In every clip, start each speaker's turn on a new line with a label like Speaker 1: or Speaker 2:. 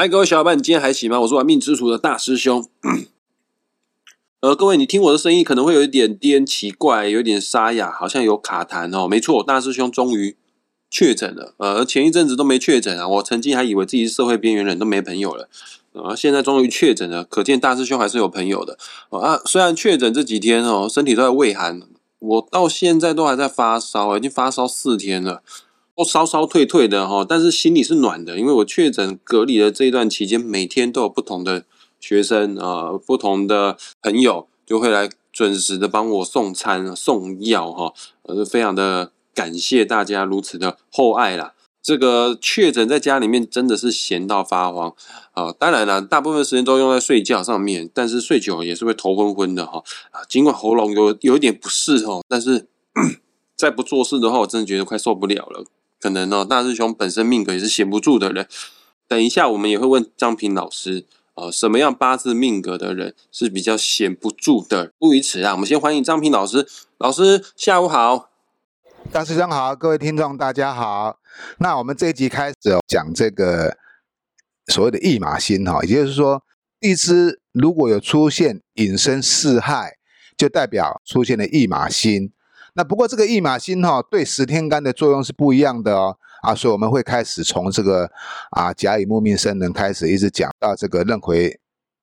Speaker 1: 嗨，各位小伙伴，你今天还行吗？我是玩命之徒的大师兄。呃，各位，你听我的声音可能会有一点点奇怪，有点沙哑，好像有卡痰哦。没错，大师兄终于确诊了。呃，前一阵子都没确诊啊，我曾经还以为自己是社会边缘人，都没朋友了。呃，现在终于确诊了，可见大师兄还是有朋友的。啊，虽然确诊这几天哦，身体都在畏寒，我到现在都还在发烧，已经发烧四天了。都烧烧退退的哈，但是心里是暖的，因为我确诊隔离的这一段期间，每天都有不同的学生啊，不同的朋友就会来准时的帮我送餐送药哈，呃，非常的感谢大家如此的厚爱啦。这个确诊在家里面真的是闲到发慌啊，当然了，大部分时间都用在睡觉上面，但是睡久也是会头昏昏的哈啊，尽管喉咙有有一点不适哦，但是 再不做事的话，我真的觉得快受不了了。可能哦，大师兄本身命格也是闲不住的人。等一下，我们也会问张平老师，呃，什么样八字命格的人是比较闲不住的？不于此啊，我们先欢迎张平老师。老师，下午好。
Speaker 2: 大师兄好，各位听众大家好。那我们这一集开始哦讲这个所谓的驿马星哈，也就是说，地支如果有出现引申四害，就代表出现了驿马星。那不过这个驿马星哈对十天干的作用是不一样的哦啊，所以我们会开始从这个啊甲乙木命生人开始，一直讲到这个壬癸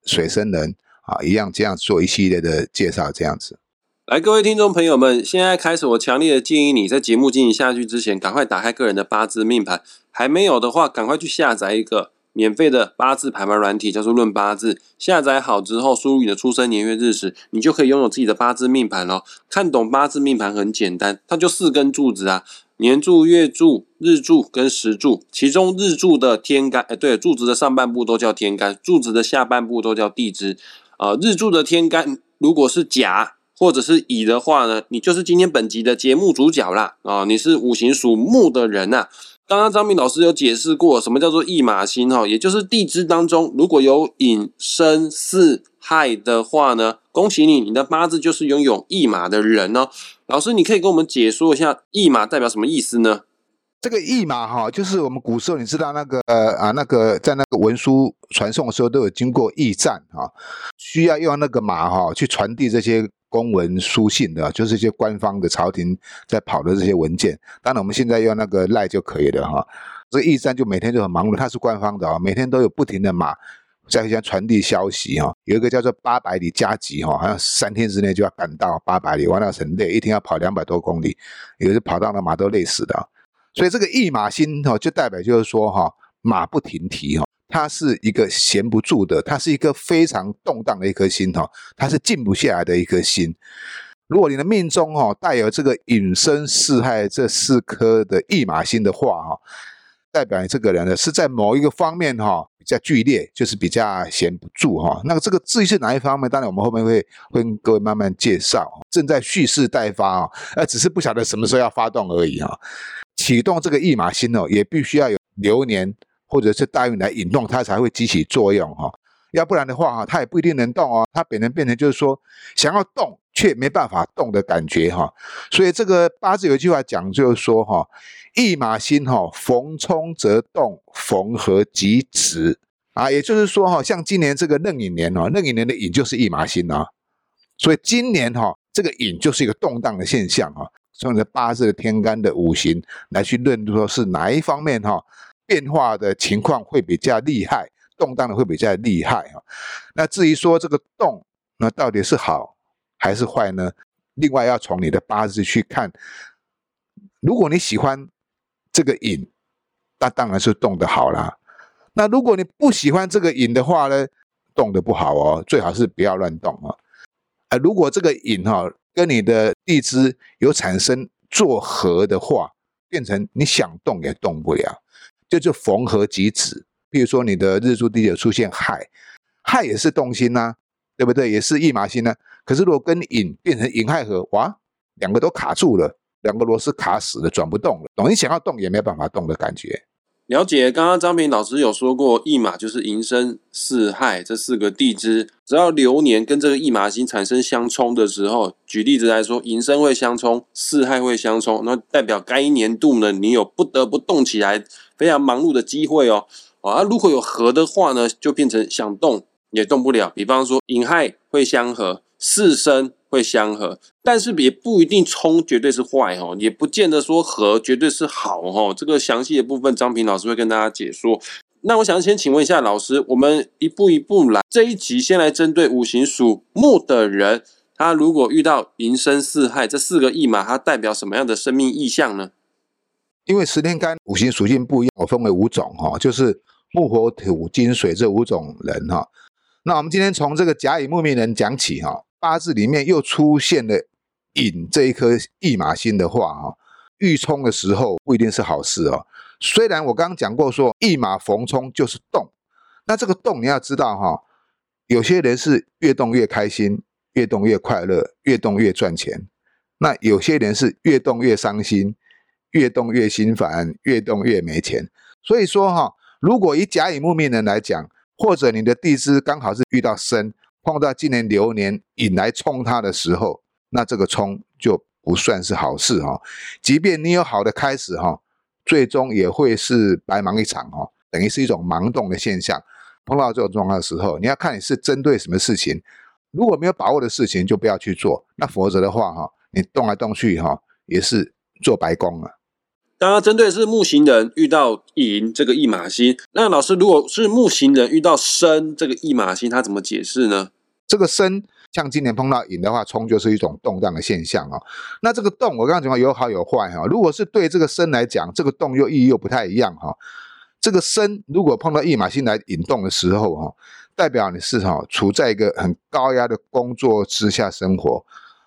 Speaker 2: 水生人啊，一样这样做一系列的介绍，这样子。
Speaker 1: 来，各位听众朋友们，现在开始，我强烈的建议你在节目进行下去之前，赶快打开个人的八字命盘，还没有的话，赶快去下载一个。免费的八字排盘软体叫做《论八字》，下载好之后，输入你的出生年月日时，你就可以拥有自己的八字命盘了。看懂八字命盘很简单，它就四根柱子啊，年柱、月柱、日柱跟时柱。其中日柱的天干，哎，对，柱子的上半部都叫天干，柱子的下半部都叫地支。啊，日柱的天干如果是甲或者是乙的话呢，你就是今天本集的节目主角啦。啊，你是五行属木的人呐。刚刚张明老师有解释过，什么叫做驿马星哈，也就是地支当中如果有引申四害的话呢，恭喜你，你的八字就是拥有驿马的人哦。老师，你可以跟我们解说一下驿马代表什么意思呢？
Speaker 2: 这个驿马哈，就是我们古时候你知道那个呃啊那个在那个文书传送的时候都有经过驿站哈，需要用那个马哈去传递这些。公文书信的，就是一些官方的朝廷在跑的这些文件。当然，我们现在用那个赖就可以了哈。这驿站就每天就很忙碌，它是官方的啊，每天都有不停的马在互相传递消息哈。有一个叫做八百里加急哈，好像三天之内就要赶到八百里，玩到很累，一天要跑两百多公里，有的跑到了马都累死的。所以这个驿马星哈，就代表就是说哈，马不停蹄哈。它是一个闲不住的，它是一个非常动荡的一颗心哈，它是静不下来的一颗心。如果你的命中哈带有这个隐身四害这四颗的驿马星的话哈，代表你这个人呢是在某一个方面哈比较剧烈，就是比较闲不住哈。那个这个至于是哪一方面，当然我们后面会会跟各位慢慢介绍。正在蓄势待发啊，呃，只是不晓得什么时候要发动而已哈。启动这个驿马星哦，也必须要有流年。或者是大运来引动它才会激起作用哈，要不然的话哈，它也不一定能动哦。它本能变成就是说想要动却没办法动的感觉哈。所以这个八字有一句话讲就是说哈，一马心哈，逢冲则动，逢合即止啊。也就是说哈，像今年这个壬寅年哦，壬寅年的寅就是一马心啊。所以今年哈，这个寅就是一个动荡的现象哈。从你的八字的天干的五行来去论说是哪一方面哈。变化的情况会比较厉害，动荡的会比较厉害啊。那至于说这个动，那到底是好还是坏呢？另外要从你的八字去看。如果你喜欢这个引，那当然是动的好啦。那如果你不喜欢这个引的话呢，动的不好哦，最好是不要乱动啊。啊，如果这个引哈跟你的地支有产生作合的话，变成你想动也动不了。就就缝合即止，比如说你的日柱地有出现亥，亥也是动心呐，对不对？也是驿马星呢。可是如果跟寅变成寅亥合，哇，两个都卡住了，两个螺丝卡死了，转不动了。等于想要动也没有办法动的感觉。
Speaker 1: 了解，刚刚张平老师有说过，驿马就是寅申巳亥这四个地支，只要流年跟这个驿马星产生相冲的时候，举例子来说，寅申会相冲，巳亥会相冲，那代表该年度呢，你有不得不动起来。非常忙碌的机会哦，啊，如果有合的话呢，就变成想动也动不了。比方说寅亥会相合，巳申会相合，但是也不一定冲绝对是坏哦，也不见得说合绝对是好哦。这个详细的部分，张平老师会跟大家解说。那我想先请问一下老师，我们一步一步来。这一集先来针对五行属木的人，他如果遇到寅申巳亥这四个驿马，它代表什么样的生命意象呢？
Speaker 2: 因为十天干五行属性不一样，我分为五种哈，就是木、火、土、金、水这五种人哈。那我们今天从这个甲乙木命人讲起哈，八字里面又出现了寅这一颗驿马星的话哈，遇冲的时候不一定是好事哦。虽然我刚刚讲过说驿马逢冲就是动，那这个动你要知道哈，有些人是越动越开心，越动越快乐，越动越赚钱。那有些人是越动越伤心，越动越心烦，越动越没钱。所以说哈，如果以甲乙木命人来讲，或者你的地支刚好是遇到申，碰到今年流年引来冲它的时候，那这个冲就不算是好事哈。即便你有好的开始哈。最终也会是白忙一场哦，等于是一种盲动的现象。碰到这种状况的时候，你要看你是针对什么事情。如果没有把握的事情，就不要去做。那否则的话，哈，你动来动去，哈，也是做白工啊。
Speaker 1: 当然，针对是木行人遇到寅这个驿马星，那老师如果是木行人遇到申这个驿马星，他怎么解释呢？
Speaker 2: 这个申。像今年碰到引的话，冲就是一种动荡的现象啊。那这个动，我刚刚讲有好有坏哈。如果是对这个身来讲，这个动又意义又不太一样哈。这个身如果碰到驿马星来引动的时候哈，代表你是哈处在一个很高压的工作之下生活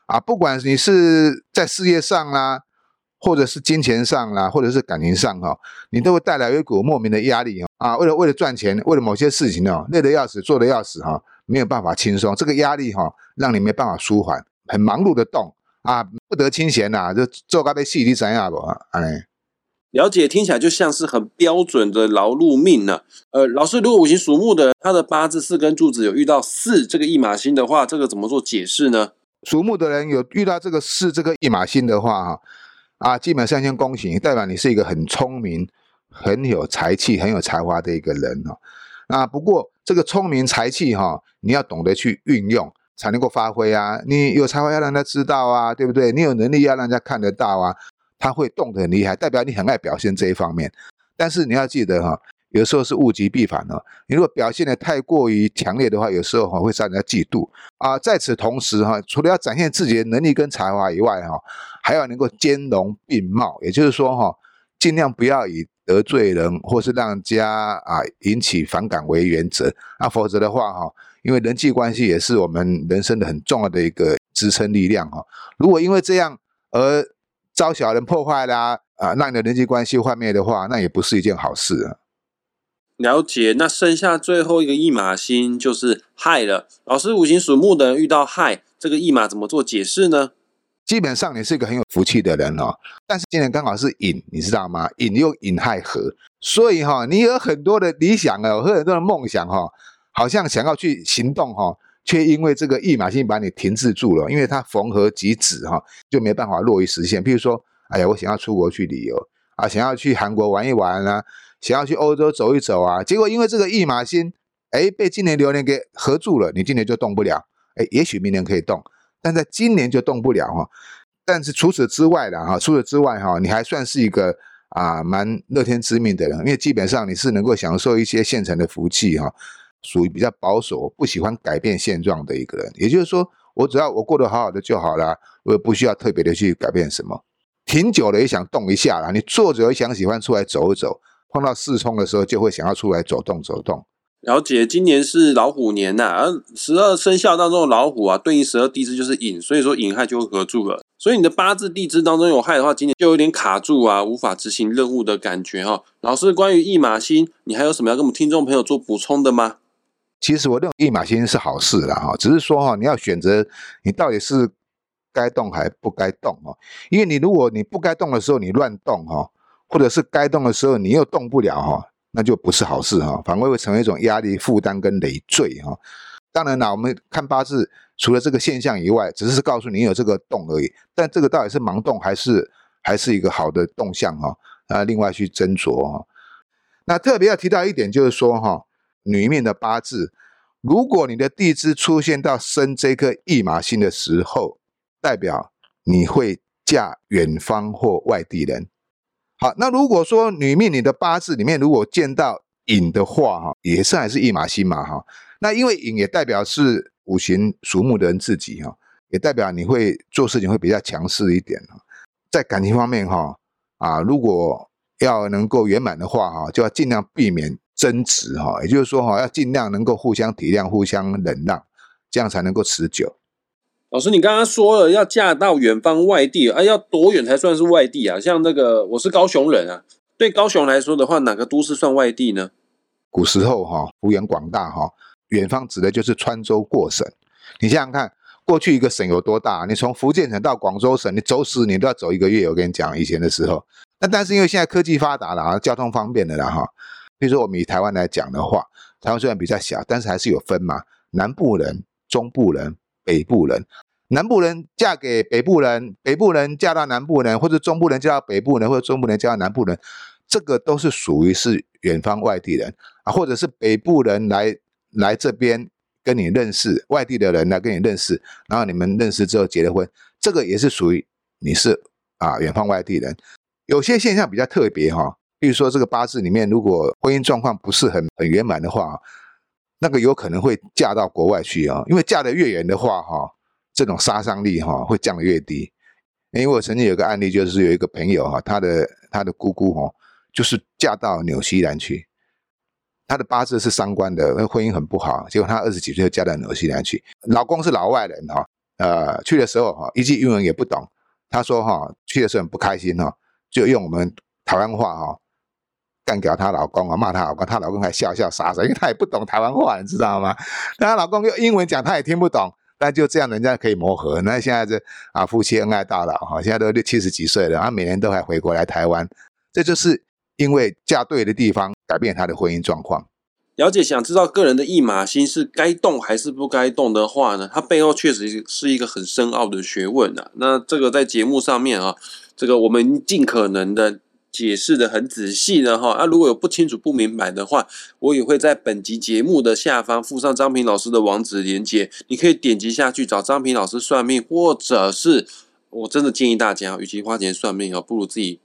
Speaker 2: 啊。不管你是在事业上啦，或者是金钱上啦，或者是感情上哈，你都会带来一股莫名的压力啊。为了为了赚钱，为了某些事情哦，累得要死，做得要死哈。没有办法轻松，这个压力哈，让你没办法舒缓，很忙碌的动啊，不得清闲呐，就做咖啡戏你怎样不？哎，
Speaker 1: 了解，听起来就像是很标准的劳碌命呢。呃，老师，如果五行属木的人，他的八字四根柱子有遇到四这个一马星的话，这个怎么做解释呢？
Speaker 2: 属木的人有遇到这个四这个一马星的话，哈啊，基本上先恭喜，代表你是一个很聪明、很有才气、很有才华的一个人哦。啊，不过这个聪明才气哈，你要懂得去运用，才能够发挥啊。你有才华要让他知道啊，对不对？你有能力要让人家看得到啊，他会动得很厉害，代表你很爱表现这一方面。但是你要记得哈，有时候是物极必反哦。你如果表现的太过于强烈的话，有时候哈会让人家嫉妒啊。在此同时哈，除了要展现自己的能力跟才华以外哈，还要能够兼容并茂，也就是说哈，尽量不要以。得罪人或是让家啊引起反感为原则，那否则的话哈，因为人际关系也是我们人生的很重要的一个支撑力量哈。如果因为这样而遭小人破坏啦啊，让你的人际关系幻灭的话，那也不是一件好事啊。
Speaker 1: 了解，那剩下最后一个驿马星就是亥了。老师，五行属木的人遇到亥，这个驿马怎么做解释呢？
Speaker 2: 基本上你是一个很有福气的人哦，但是今年刚好是寅，你知道吗？寅又寅亥合，所以哈，你有很多的理想哦，和很多的梦想哈，好像想要去行动哈，却因为这个驿马星把你停滞住了，因为它逢合即止哈，就没办法落于实现。譬如说，哎呀，我想要出国去旅游啊，想要去韩国玩一玩啊，想要去欧洲走一走啊，结果因为这个驿马星，哎，被今年流年给合住了，你今年就动不了，哎，也许明年可以动。但在今年就动不了哈，但是除此之外的哈，除此之外哈，你还算是一个啊蛮乐天知命的人，因为基本上你是能够享受一些现成的福气哈，属于比较保守、不喜欢改变现状的一个人。也就是说，我只要我过得好好的就好了，我也不需要特别的去改变什么。挺久了也想动一下啦，你坐着也想喜欢出来走一走，碰到四冲的时候就会想要出来走动走动。
Speaker 1: 了解，今年是老虎年呐，而十二生肖当中的老虎啊，对应十二地支就是寅，所以说寅亥就会合住了。所以你的八字地支当中有亥的话，今年就有点卡住啊，无法执行任务的感觉哈。老师，关于驿马星，你还有什么要跟我们听众朋友做补充的吗？
Speaker 2: 其实我认为驿马星是好事啦哈，只是说哈，你要选择你到底是该动还不该动哦。因为你如果你不该动的时候你乱动哈，或者是该动的时候你又动不了哈。那就不是好事哈，反而会成为一种压力、负担跟累赘哈。当然啦，我们看八字，除了这个现象以外，只是告诉你有这个动而已。但这个到底是盲动还是还是一个好的动向哈？啊，另外去斟酌哈。那特别要提到一点，就是说哈，女命的八字，如果你的地支出现到生这颗驿马星的时候，代表你会嫁远方或外地人。好，那如果说女命你的八字里面如果见到寅的话，哈，也是还是驿马星嘛，哈。那因为寅也代表是五行属木的人自己，哈，也代表你会做事情会比较强势一点，在感情方面，哈，啊，如果要能够圆满的话，哈，就要尽量避免争执，哈，也就是说，哈，要尽量能够互相体谅、互相忍让，这样才能够持久。
Speaker 1: 老师，你刚刚说了要嫁到远方外地，啊，要多远才算是外地啊？像那个我是高雄人啊，对高雄来说的话，哪个都市算外地呢？
Speaker 2: 古时候哈，幅员广大哈，远方指的就是川州过省。你想想看，过去一个省有多大？你从福建省到广州省，你走十年都要走一个月。我跟你讲，以前的时候，那但是因为现在科技发达了啊，交通方便了啦哈。比如说我们以台湾来讲的话，台湾虽然比较小，但是还是有分嘛，南部人、中部人。北部人，南部人嫁给北部人，北部人嫁到南部人，或者中部人嫁到北部人，或者中部人嫁到南部人，这个都是属于是远方外地人啊，或者是北部人来来这边跟你认识，外地的人来跟你认识，然后你们认识之后结了婚，这个也是属于你是啊远方外地人。有些现象比较特别哈，比如说这个八字里面，如果婚姻状况不是很很圆满的话。那个有可能会嫁到国外去啊，因为嫁得越远的话，哈，这种杀伤力哈会降得越低。因为我曾经有个案例，就是有一个朋友哈，他的他的姑姑哈，就是嫁到纽西兰去，他的八字是伤官的，那婚姻很不好，结果他二十几岁就嫁到纽西兰去，老公是老外人哈，呃，去的时候哈，一句英文也不懂，他说哈，去的时候很不开心哈，就用我们台湾话哈。干掉她老公啊，骂她老公，她老公还笑笑傻傻，因为她也不懂台湾话，你知道吗？那她老公用英文讲，她也听不懂。但就这样，人家可以磨合。那现在这啊，夫妻恩爱到老哈，现在都六七十几岁了，啊，每年都还回国来台湾。这就是因为嫁对的地方，改变她的婚姻状况。
Speaker 1: 了解，想知道个人的一马心是该动还是不该动的话呢？它背后确实是一个很深奥的学问啊。那这个在节目上面啊，这个我们尽可能的。解释的很仔细的哈，那如果有不清楚、不明白的话，我也会在本集节目的下方附上张平老师的网址连接，你可以点击下去找张平老师算命，或者是我真的建议大家，与其花钱算命哦，不如自己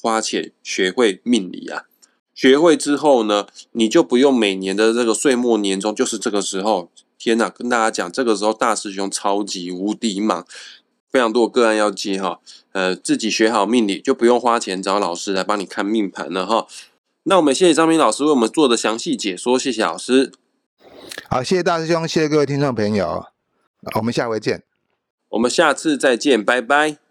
Speaker 1: 花钱学会命理啊。学会之后呢，你就不用每年的这个岁末年终，就是这个时候，天哪，跟大家讲，这个时候大师兄超级无敌忙。非常多个案要接哈，呃，自己学好命理就不用花钱找老师来帮你看命盘了哈。那我们谢谢张明老师为我们做的详细解说，谢谢老师。
Speaker 2: 好，谢谢大师兄，谢谢各位听众朋友，我们下回见。
Speaker 1: 我们下次再见，拜拜。